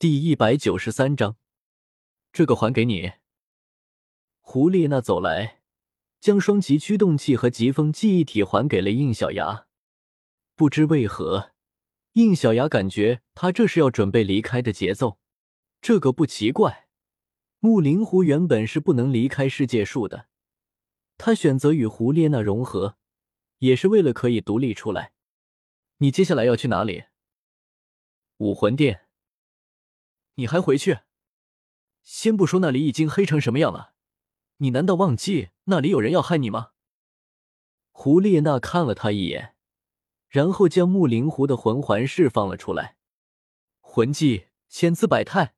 第一百九十三章，这个还给你。胡列娜走来，将双极驱动器和疾风记忆体还给了应小牙。不知为何，应小牙感觉他这是要准备离开的节奏。这个不奇怪，木灵狐原本是不能离开世界树的，他选择与胡列娜融合，也是为了可以独立出来。你接下来要去哪里？武魂殿。你还回去？先不说那里已经黑成什么样了。你难道忘记那里有人要害你吗？胡列娜看了他一眼，然后将木灵狐的魂环释放了出来。魂技千姿百态，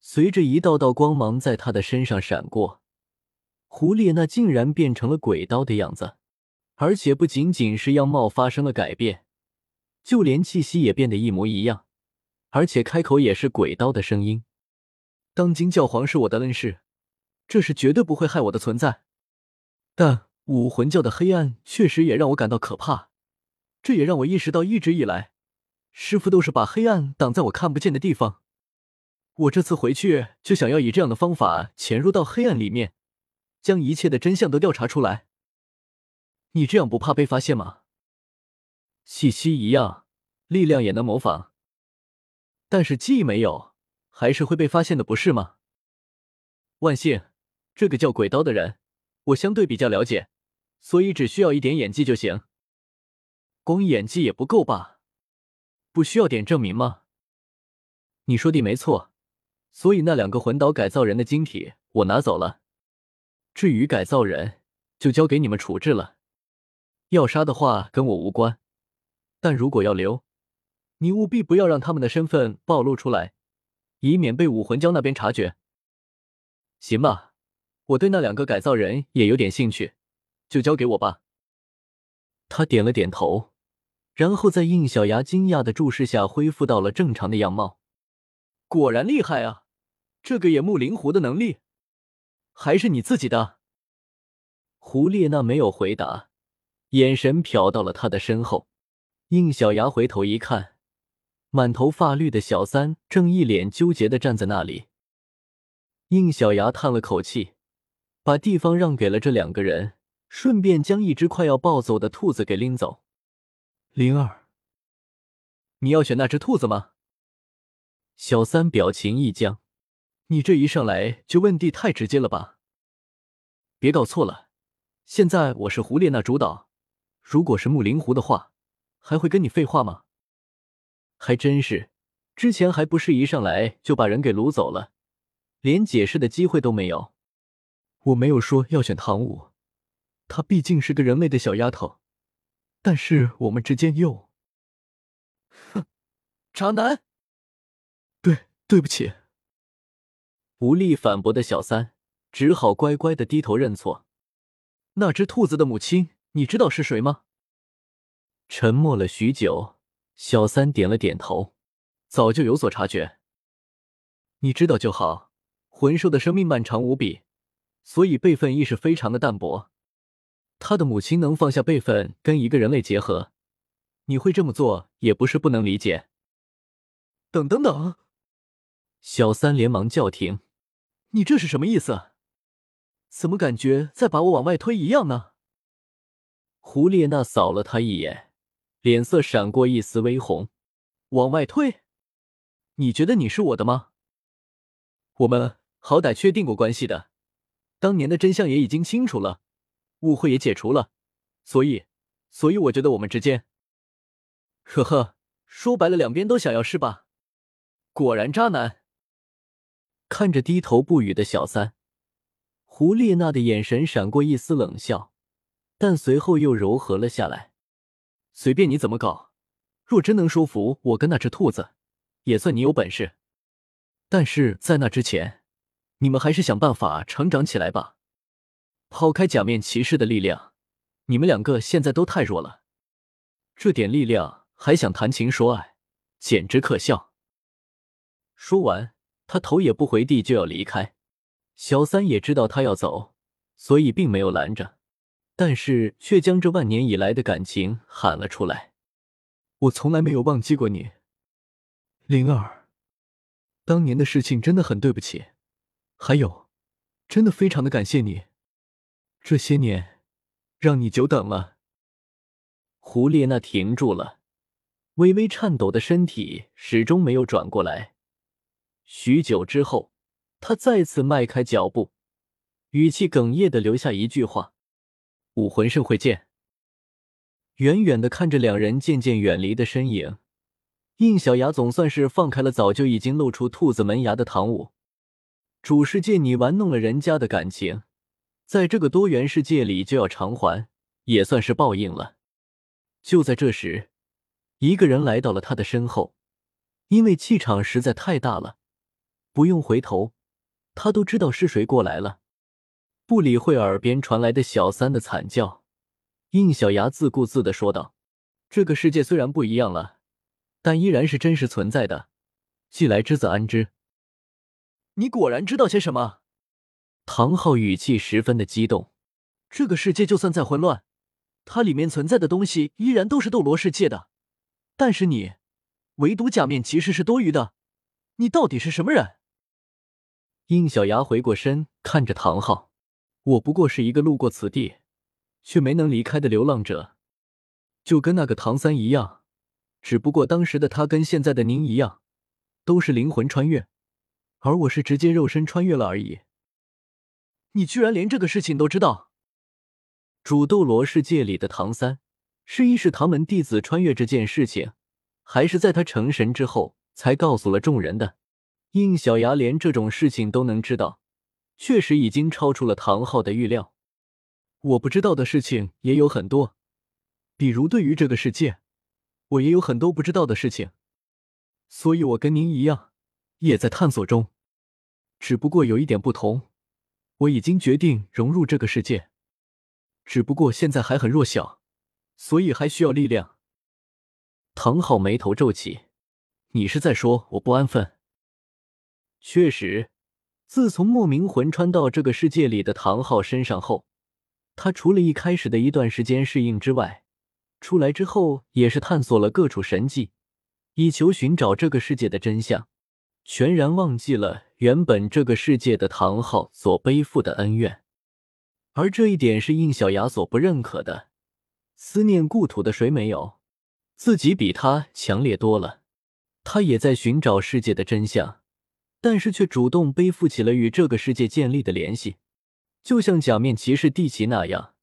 随着一道道光芒在他的身上闪过，胡列娜竟然变成了鬼刀的样子，而且不仅仅是样貌发生了改变，就连气息也变得一模一样，而且开口也是鬼刀的声音。当今教皇是我的恩师。这是绝对不会害我的存在，但武魂教的黑暗确实也让我感到可怕。这也让我意识到，一直以来，师傅都是把黑暗挡在我看不见的地方。我这次回去就想要以这样的方法潜入到黑暗里面，将一切的真相都调查出来。你这样不怕被发现吗？气息一样，力量也能模仿，但是记忆没有，还是会被发现的，不是吗？万幸。这个叫鬼刀的人，我相对比较了解，所以只需要一点演技就行。光演技也不够吧？不需要点证明吗？你说的没错，所以那两个魂岛改造人的晶体我拿走了。至于改造人，就交给你们处置了。要杀的话跟我无关，但如果要留，你务必不要让他们的身份暴露出来，以免被武魂教那边察觉。行吧。我对那两个改造人也有点兴趣，就交给我吧。他点了点头，然后在应小牙惊讶的注视下恢复到了正常的样貌。果然厉害啊！这个野木灵狐的能力，还是你自己的？胡列娜没有回答，眼神瞟到了他的身后。应小牙回头一看，满头发绿的小三正一脸纠结的站在那里。应小牙叹了口气。把地方让给了这两个人，顺便将一只快要暴走的兔子给拎走。灵儿，你要选那只兔子吗？小三表情一僵，你这一上来就问地太直接了吧？别搞错了，现在我是胡列娜主导，如果是木灵狐的话，还会跟你废话吗？还真是，之前还不是一上来就把人给掳走了，连解释的机会都没有。我没有说要选唐舞，她毕竟是个人类的小丫头，但是我们之间又……哼，渣男！对，对不起。无力反驳的小三只好乖乖的低头认错。那只兔子的母亲，你知道是谁吗？沉默了许久，小三点了点头，早就有所察觉。你知道就好。魂兽的生命漫长无比。所以辈分意识非常的淡薄，他的母亲能放下辈分跟一个人类结合，你会这么做也不是不能理解。等等等，小三连忙叫停，你这是什么意思？怎么感觉在把我往外推一样呢？胡列娜扫了他一眼，脸色闪过一丝微红，往外退？你觉得你是我的吗？我们好歹确定过关系的。当年的真相也已经清楚了，误会也解除了，所以，所以我觉得我们之间，呵呵，说白了，两边都想要是吧？果然渣男。看着低头不语的小三，胡列娜的眼神闪过一丝冷笑，但随后又柔和了下来。随便你怎么搞，若真能说服我跟那只兔子，也算你有本事。但是在那之前。你们还是想办法成长起来吧。抛开假面骑士的力量，你们两个现在都太弱了。这点力量还想谈情说爱，简直可笑。说完，他头也不回地就要离开。小三也知道他要走，所以并没有拦着，但是却将这万年以来的感情喊了出来：“我从来没有忘记过你，灵儿。”当年的事情真的很对不起，还有，真的非常的感谢你，这些年让你久等了。胡列娜停住了，微微颤抖的身体始终没有转过来。许久之后，她再次迈开脚步，语气哽咽的留下一句话：“武魂圣会见。”远远的看着两人渐渐远离的身影。印小牙总算是放开了早就已经露出兔子门牙的唐舞。主世界你玩弄了人家的感情，在这个多元世界里就要偿还，也算是报应了。就在这时，一个人来到了他的身后，因为气场实在太大了，不用回头，他都知道是谁过来了。不理会耳边传来的小三的惨叫，应小牙自顾自的说道：“这个世界虽然不一样了。”但依然是真实存在的，既来之则安之。你果然知道些什么？唐昊语气十分的激动。这个世界就算再混乱，它里面存在的东西依然都是斗罗世界的。但是你，唯独假面骑士是多余的。你到底是什么人？应小牙回过身看着唐昊，我不过是一个路过此地，却没能离开的流浪者，就跟那个唐三一样。只不过当时的他跟现在的您一样，都是灵魂穿越，而我是直接肉身穿越了而已。你居然连这个事情都知道？主斗罗世界里的唐三，是一是唐门弟子穿越这件事情，还是在他成神之后才告诉了众人的？应小牙连这种事情都能知道，确实已经超出了唐昊的预料。我不知道的事情也有很多，比如对于这个世界。我也有很多不知道的事情，所以我跟您一样，也在探索中。只不过有一点不同，我已经决定融入这个世界，只不过现在还很弱小，所以还需要力量。唐昊眉头皱起：“你是在说我不安分？”确实，自从莫名魂穿到这个世界里的唐昊身上后，他除了一开始的一段时间适应之外，出来之后，也是探索了各处神迹，以求寻找这个世界的真相，全然忘记了原本这个世界的唐昊所背负的恩怨。而这一点是应小牙所不认可的。思念故土的谁没有？自己比他强烈多了。他也在寻找世界的真相，但是却主动背负起了与这个世界建立的联系，就像假面骑士蒂奇那样，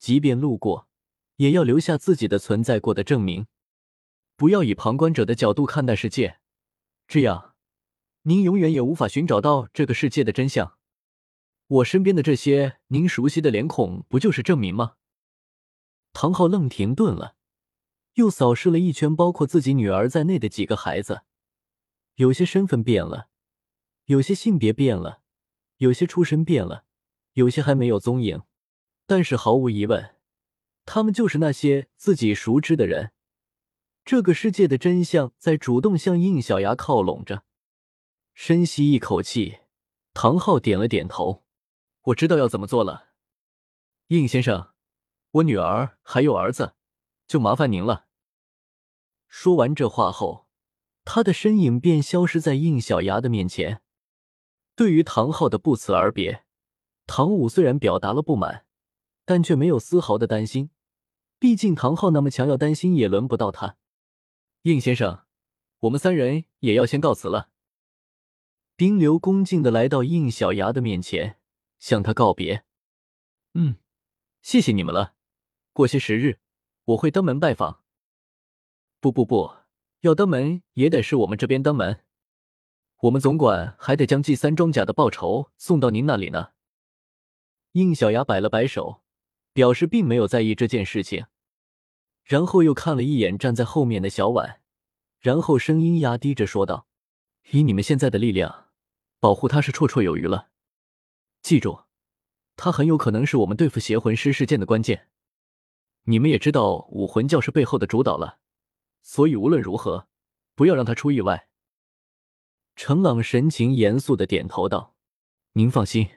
即便路过。也要留下自己的存在过的证明，不要以旁观者的角度看待世界，这样您永远也无法寻找到这个世界的真相。我身边的这些您熟悉的脸孔，不就是证明吗？唐昊愣停顿了，又扫视了一圈，包括自己女儿在内的几个孩子，有些身份变了，有些性别变了，有些出身变了，有些还没有踪影，但是毫无疑问。他们就是那些自己熟知的人，这个世界的真相在主动向应小牙靠拢着。深吸一口气，唐昊点了点头：“我知道要怎么做了，应先生，我女儿还有儿子，就麻烦您了。”说完这话后，他的身影便消失在应小牙的面前。对于唐昊的不辞而别，唐武虽然表达了不满，但却没有丝毫的担心。毕竟唐昊那么强，要担心也轮不到他。应先生，我们三人也要先告辞了。丁流恭敬的来到应小牙的面前，向他告别。嗯，谢谢你们了。过些时日，我会登门拜访。不不不，要登门也得是我们这边登门。我们总管还得将祭三装甲的报酬送到您那里呢。应小牙摆了摆手。表示并没有在意这件事情，然后又看了一眼站在后面的小婉，然后声音压低着说道：“以你们现在的力量，保护他是绰绰有余了。记住，他很有可能是我们对付邪魂师事件的关键。你们也知道武魂教是背后的主导了，所以无论如何，不要让他出意外。”程朗神情严肃的点头道：“您放心，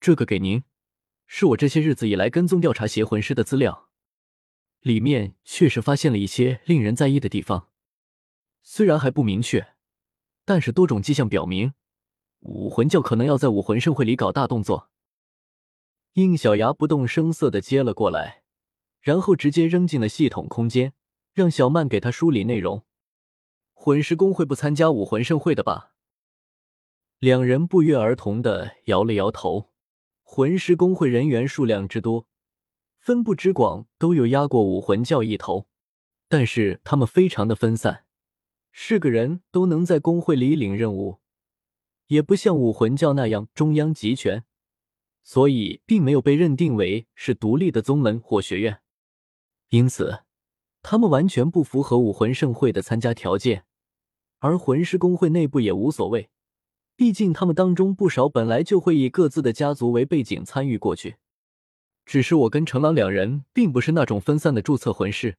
这个给您。”是我这些日子以来跟踪调查邪魂师的资料，里面确实发现了一些令人在意的地方，虽然还不明确，但是多种迹象表明，武魂教可能要在武魂盛会里搞大动作。应小牙不动声色的接了过来，然后直接扔进了系统空间，让小曼给他梳理内容。魂师公会不参加武魂盛会的吧？两人不约而同的摇了摇头。魂师公会人员数量之多，分布之广，都有压过武魂教一头，但是他们非常的分散，是个人都能在公会里领任务，也不像武魂教那样中央集权。所以，并没有被认定为是独立的宗门或学院，因此，他们完全不符合武魂盛会的参加条件。而魂师公会内部也无所谓，毕竟他们当中不少本来就会以各自的家族为背景参与过去。只是我跟程朗两人并不是那种分散的注册魂师，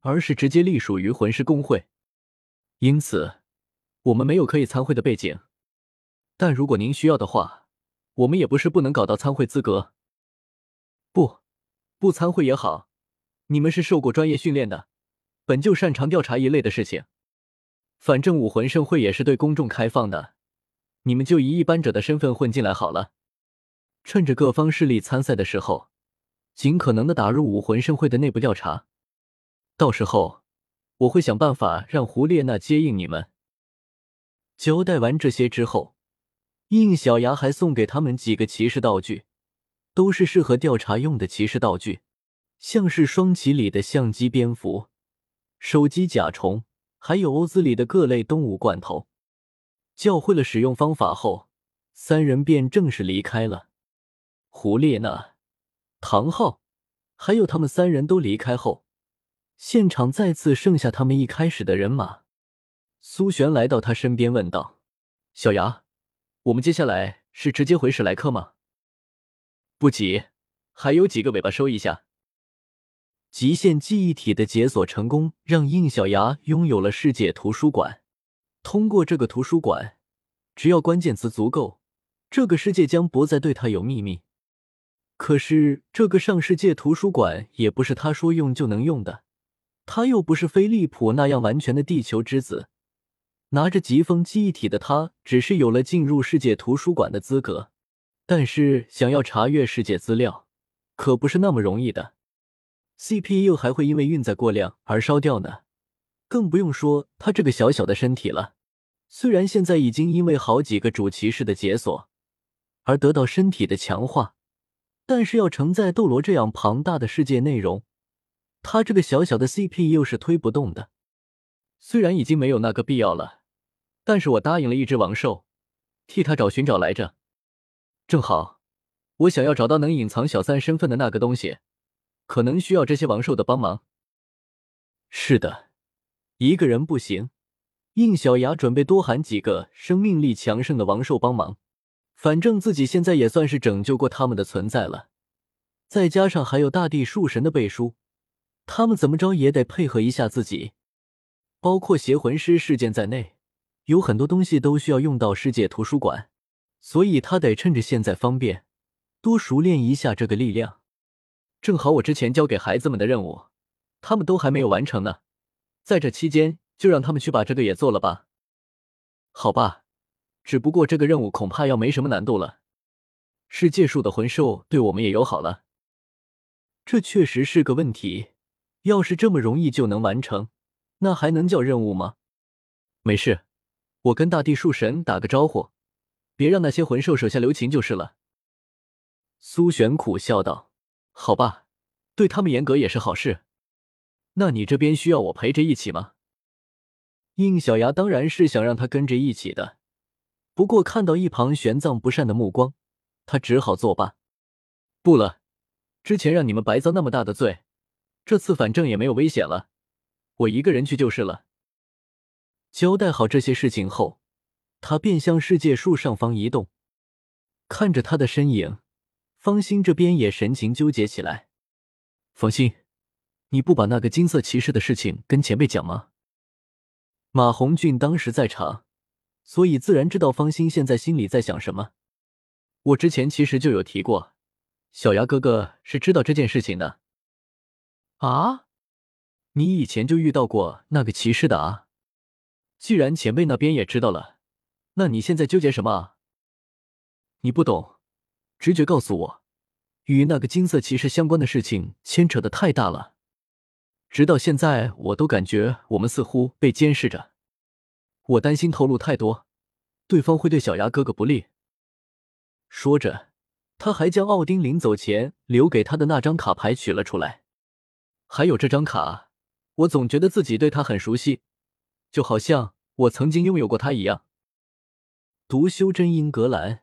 而是直接隶属于魂师公会，因此，我们没有可以参会的背景。但如果您需要的话，我们也不是不能搞到参会资格，不，不参会也好。你们是受过专业训练的，本就擅长调查一类的事情。反正武魂盛会也是对公众开放的，你们就以一般者的身份混进来好了。趁着各方势力参赛的时候，尽可能的打入武魂盛会的内部调查。到时候，我会想办法让胡列娜接应你们。交代完这些之后。应小牙还送给他们几个骑士道具，都是适合调查用的骑士道具，像是双旗里的相机蝙蝠、手机甲虫，还有欧兹里的各类动物罐头。教会了使用方法后，三人便正式离开了。胡列娜、唐昊，还有他们三人都离开后，现场再次剩下他们一开始的人马。苏璇来到他身边问道：“小牙。”我们接下来是直接回史莱克吗？不急，还有几个尾巴收一下。极限记忆体的解锁成功，让应小牙拥有了世界图书馆。通过这个图书馆，只要关键词足够，这个世界将不再对他有秘密。可是这个上世界图书馆也不是他说用就能用的，他又不是飞利浦那样完全的地球之子。拿着疾风记忆体的他，只是有了进入世界图书馆的资格，但是想要查阅世界资料，可不是那么容易的。CPU 还会因为运载过量而烧掉呢，更不用说他这个小小的身体了。虽然现在已经因为好几个主骑士的解锁而得到身体的强化，但是要承载斗罗这样庞大的世界内容，他这个小小的 CPU 是推不动的。虽然已经没有那个必要了，但是我答应了一只王兽，替他找寻找来着。正好，我想要找到能隐藏小三身份的那个东西，可能需要这些王兽的帮忙。是的，一个人不行，应小牙准备多喊几个生命力强盛的王兽帮忙。反正自己现在也算是拯救过他们的存在了，再加上还有大地树神的背书，他们怎么着也得配合一下自己。包括邪魂师事件在内，有很多东西都需要用到世界图书馆，所以他得趁着现在方便，多熟练一下这个力量。正好我之前交给孩子们的任务，他们都还没有完成呢，在这期间就让他们去把这个也做了吧。好吧，只不过这个任务恐怕要没什么难度了。世界树的魂兽对我们也友好了，这确实是个问题。要是这么容易就能完成。那还能叫任务吗？没事，我跟大地树神打个招呼，别让那些魂兽手下留情就是了。苏璇苦笑道：“好吧，对他们严格也是好事。那你这边需要我陪着一起吗？”应小牙当然是想让他跟着一起的，不过看到一旁玄奘不善的目光，他只好作罢。不了，之前让你们白遭那么大的罪，这次反正也没有危险了。我一个人去就是了。交代好这些事情后，他便向世界树上方移动。看着他的身影，方心这边也神情纠结起来。方心，你不把那个金色骑士的事情跟前辈讲吗？马红俊当时在场，所以自然知道方心现在心里在想什么。我之前其实就有提过，小牙哥哥是知道这件事情的。啊？你以前就遇到过那个骑士的啊？既然前辈那边也知道了，那你现在纠结什么啊？你不懂，直觉告诉我，与那个金色骑士相关的事情牵扯的太大了。直到现在，我都感觉我们似乎被监视着。我担心透露太多，对方会对小牙哥哥不利。说着，他还将奥丁临走前留给他的那张卡牌取了出来。还有这张卡，我总觉得自己对他很熟悉，就好像我曾经拥有过他一样。读修真英格兰，